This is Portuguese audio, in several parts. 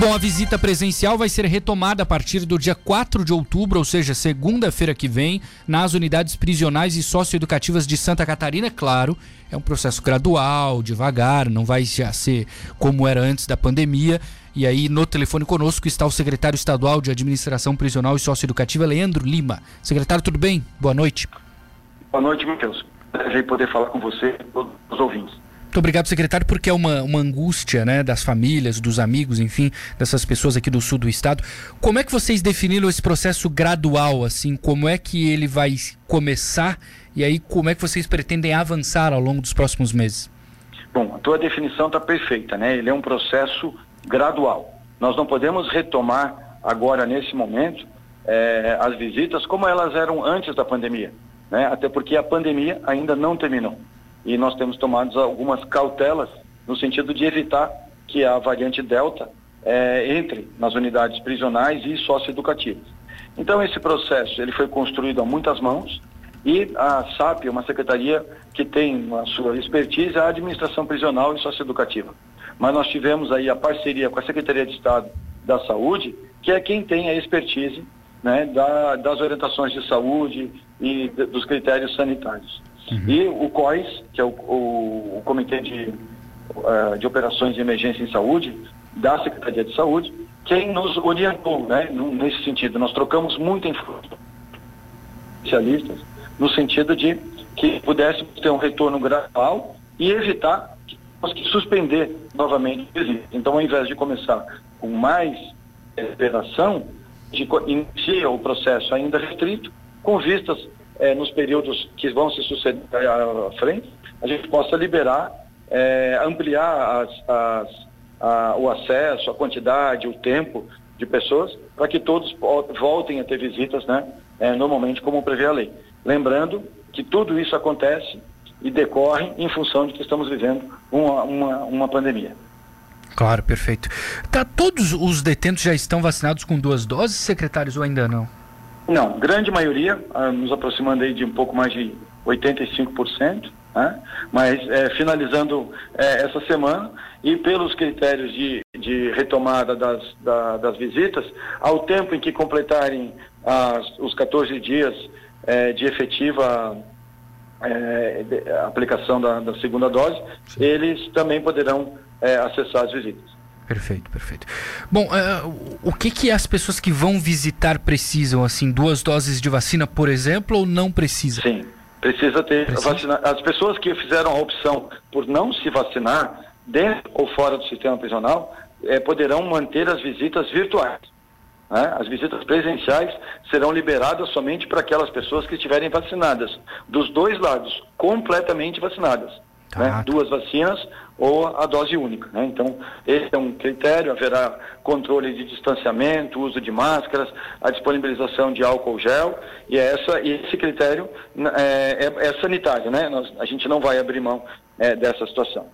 Bom, a visita presencial vai ser retomada a partir do dia 4 de outubro, ou seja, segunda-feira que vem, nas unidades prisionais e socioeducativas de Santa Catarina. Claro, é um processo gradual, devagar, não vai já ser como era antes da pandemia. E aí, no telefone conosco está o secretário estadual de Administração Prisional e Socioeducativa, Leandro Lima. Secretário, tudo bem? Boa noite. Boa noite, Matheus. Prazer poder falar com você e todos os ouvintes. Muito obrigado, secretário, porque é uma, uma angústia né, das famílias, dos amigos, enfim, dessas pessoas aqui do sul do estado. Como é que vocês definiram esse processo gradual, assim? Como é que ele vai começar e aí como é que vocês pretendem avançar ao longo dos próximos meses? Bom, a tua definição está perfeita, né? Ele é um processo gradual. Nós não podemos retomar agora, nesse momento, eh, as visitas como elas eram antes da pandemia, né? Até porque a pandemia ainda não terminou e nós temos tomado algumas cautelas no sentido de evitar que a variante Delta é, entre nas unidades prisionais e socioeducativas. Então esse processo ele foi construído a muitas mãos e a SAP é uma secretaria que tem a sua expertise a administração prisional e socioeducativa. Mas nós tivemos aí a parceria com a Secretaria de Estado da Saúde, que é quem tem a expertise né, da, das orientações de saúde e de, dos critérios sanitários. Uhum. E o COIS, que é o, o, o Comitê de, uh, de Operações de Emergência em Saúde, da Secretaria de Saúde, quem nos orientou né, nesse sentido. Nós trocamos muita informação especialistas no sentido de que pudéssemos ter um retorno gradual e evitar que suspender novamente Então, ao invés de começar com mais operação, de, inicia o processo ainda restrito, com vistas é, nos períodos que vão se suceder à frente, a gente possa liberar, é, ampliar as, as, a, o acesso, a quantidade, o tempo de pessoas, para que todos voltem a ter visitas, né, é, normalmente como prevê a lei. Lembrando que tudo isso acontece e decorre em função de que estamos vivendo uma, uma, uma pandemia. Claro, perfeito. Tá, todos os detentos já estão vacinados com duas doses, secretários, ou ainda não? Não, grande maioria, ah, nos aproximando aí de um pouco mais de 85%, né? mas é, finalizando é, essa semana e pelos critérios de, de retomada das, da, das visitas, ao tempo em que completarem as, os 14 dias é, de efetiva de, aplicação da, da, segunda dose, Sim. eles também poderão acessar as visitas. Perfeito, perfeito. Bom, uh, o que que as pessoas que vão visitar precisam, assim, duas doses de vacina, por exemplo, ou não precisa? Sim, precisa ter precisa? vacina. As pessoas que fizeram a opção por não se vacinar, dentro ou fora do sistema prisional, eh, poderão manter as visitas virtuais. Né? As visitas presenciais serão liberadas somente para aquelas pessoas que estiverem vacinadas, dos dois lados, completamente vacinadas. Tá. Né? Duas vacinas ou a dose única. Né? Então, esse é um critério, haverá controle de distanciamento, uso de máscaras, a disponibilização de álcool gel, e é essa, esse critério é, é, é sanitário, né? Nós, a gente não vai abrir mão é, dessa situação.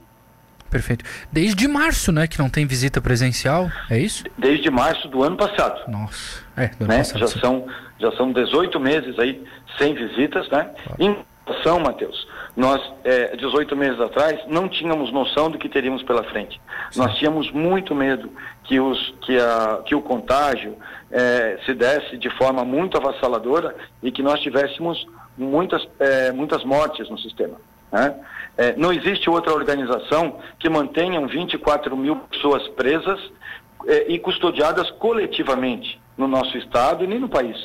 Perfeito. Desde março, né, que não tem visita presencial, é isso? Desde março do ano passado. Nossa, é, do ano né? passado. Já são, já são 18 meses aí sem visitas, né? Claro. Em situação, Matheus, nós, é, 18 meses atrás, não tínhamos noção do que teríamos pela frente. Sim. Nós tínhamos muito medo que, os, que, a, que o contágio é, se desse de forma muito avassaladora e que nós tivéssemos muitas, é, muitas mortes no sistema. Né? É, não existe outra organização que mantenha 24 mil pessoas presas é, e custodiadas coletivamente no nosso estado e nem no país.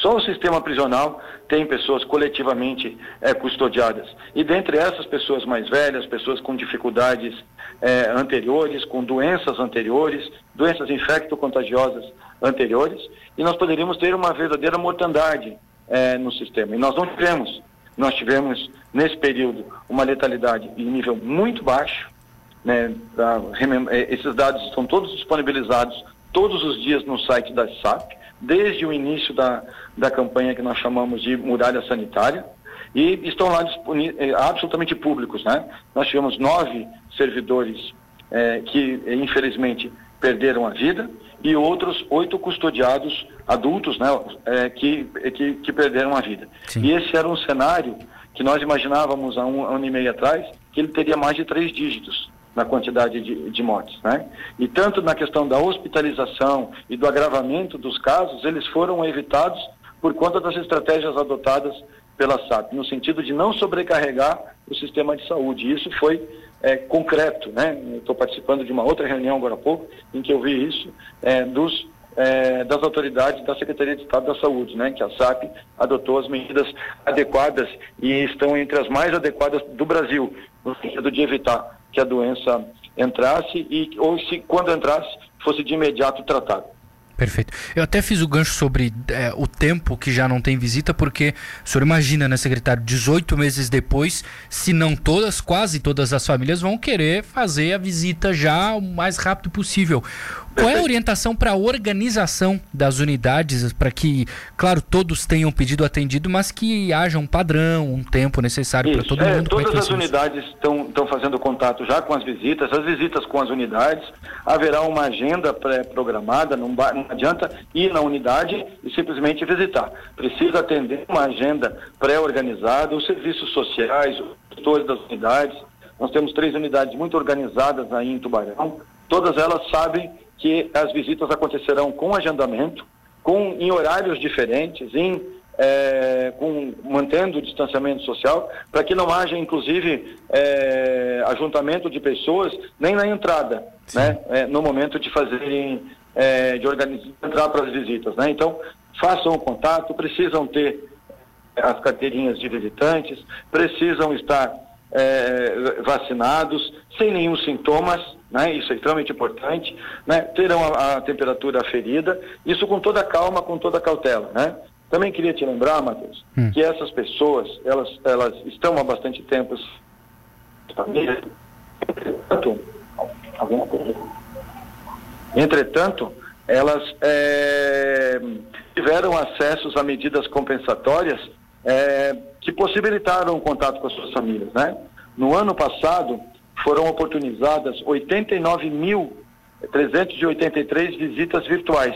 Só o sistema prisional tem pessoas coletivamente é, custodiadas. E dentre essas pessoas mais velhas, pessoas com dificuldades é, anteriores, com doenças anteriores, doenças infecto-contagiosas anteriores, e nós poderíamos ter uma verdadeira mortandade é, no sistema. E nós não tivemos. Nós tivemos, nesse período, uma letalidade em nível muito baixo. Né, da, esses dados estão todos disponibilizados todos os dias no site da SAP desde o início da, da campanha que nós chamamos de muralha sanitária, e estão lá eh, absolutamente públicos. Né? Nós tivemos nove servidores eh, que, infelizmente, perderam a vida e outros oito custodiados adultos né, eh, que, que, que, perderam a vida. Sim. E esse era um cenário que nós imaginávamos há um ano e meio atrás que ele teria mais de três dígitos. Na quantidade de, de mortes. Né? E tanto na questão da hospitalização e do agravamento dos casos, eles foram evitados por conta das estratégias adotadas pela SAP, no sentido de não sobrecarregar o sistema de saúde. Isso foi é, concreto, né? Estou participando de uma outra reunião agora há pouco, em que eu vi isso é, dos é, das autoridades da Secretaria de Estado da Saúde, né, que a SAP adotou as medidas adequadas e estão entre as mais adequadas do Brasil, no sentido de evitar que a doença entrasse e ou se quando entrasse fosse de imediato tratado. Perfeito. Eu até fiz o gancho sobre é, o tempo que já não tem visita, porque o senhor imagina, né, secretário, 18 meses depois, se não todas, quase todas as famílias vão querer fazer a visita já o mais rápido possível. Qual é a orientação para a organização das unidades, para que, claro, todos tenham pedido atendido, mas que haja um padrão, um tempo necessário para todo é, mundo? Todas é as unidades estão fazendo contato já com as visitas, as visitas com as unidades, haverá uma agenda pré-programada, não, não adianta ir na unidade e simplesmente visitar. Precisa atender uma agenda pré-organizada, os serviços sociais, os gestores das unidades. Nós temos três unidades muito organizadas aí em Tubarão, todas elas sabem que as visitas acontecerão com agendamento, com, em horários diferentes, em, é, com, mantendo o distanciamento social, para que não haja, inclusive, é, ajuntamento de pessoas nem na entrada, né, é, no momento de fazerem, de organizar, entrar para as visitas. Né? Então, façam o contato, precisam ter as carteirinhas de visitantes, precisam estar vacinados, sem nenhum sintomas, né? Isso é extremamente importante, né? Terão a, a, temperatura aferida, isso com toda calma, com toda cautela, né? Também queria te lembrar, Matheus, hum. que essas pessoas, elas, elas estão há bastante tempo. Entretanto, elas é, tiveram acessos a medidas compensatórias é, que possibilitaram o contato com as suas famílias, né? No ano passado, foram oportunizadas 89.383 visitas virtuais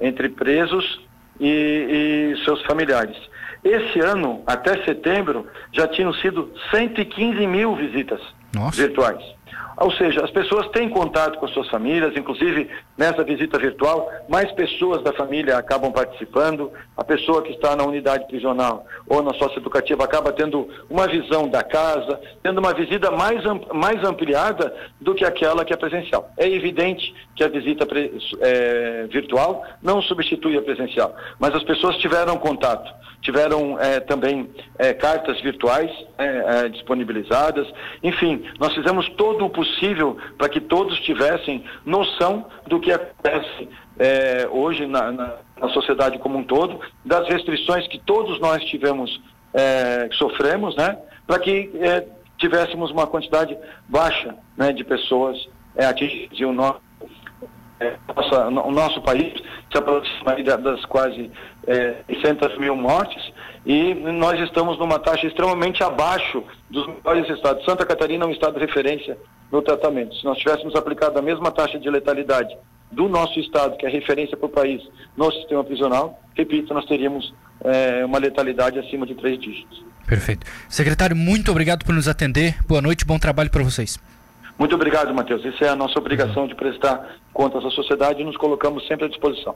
entre presos e, e, seus familiares. Esse ano, até setembro, já tinham sido 115 mil visitas Nossa. virtuais. Ou seja, as pessoas têm contato com as suas famílias, inclusive nessa visita virtual, mais pessoas da família acabam participando, a pessoa que está na unidade prisional ou na socioeducativa acaba tendo uma visão da casa, tendo uma visita mais, mais ampliada do que aquela que é presencial. É evidente que a visita é, virtual não substitui a presencial, mas as pessoas tiveram contato, tiveram é, também é, cartas virtuais é, é, disponibilizadas, enfim, nós fizemos todo o possível para que todos tivessem noção do que acontece é, hoje na, na, na, sociedade como um todo, das restrições que todos nós tivemos, é, sofremos, né, para que é, tivéssemos uma quantidade baixa né, de pessoas é, atingir o nosso, é, nossa, o nosso país se aproxima das quase é, 600 mil mortes e nós estamos numa taxa extremamente abaixo dos maiores estados. Santa Catarina é um estado de referência no tratamento. Se nós tivéssemos aplicado a mesma taxa de letalidade do nosso estado, que é referência para o país, no sistema prisional, repito, nós teríamos é, uma letalidade acima de três dígitos. Perfeito. Secretário, muito obrigado por nos atender. Boa noite, bom trabalho para vocês. Muito obrigado, Matheus. Isso é a nossa obrigação de prestar contas à sociedade e nos colocamos sempre à disposição.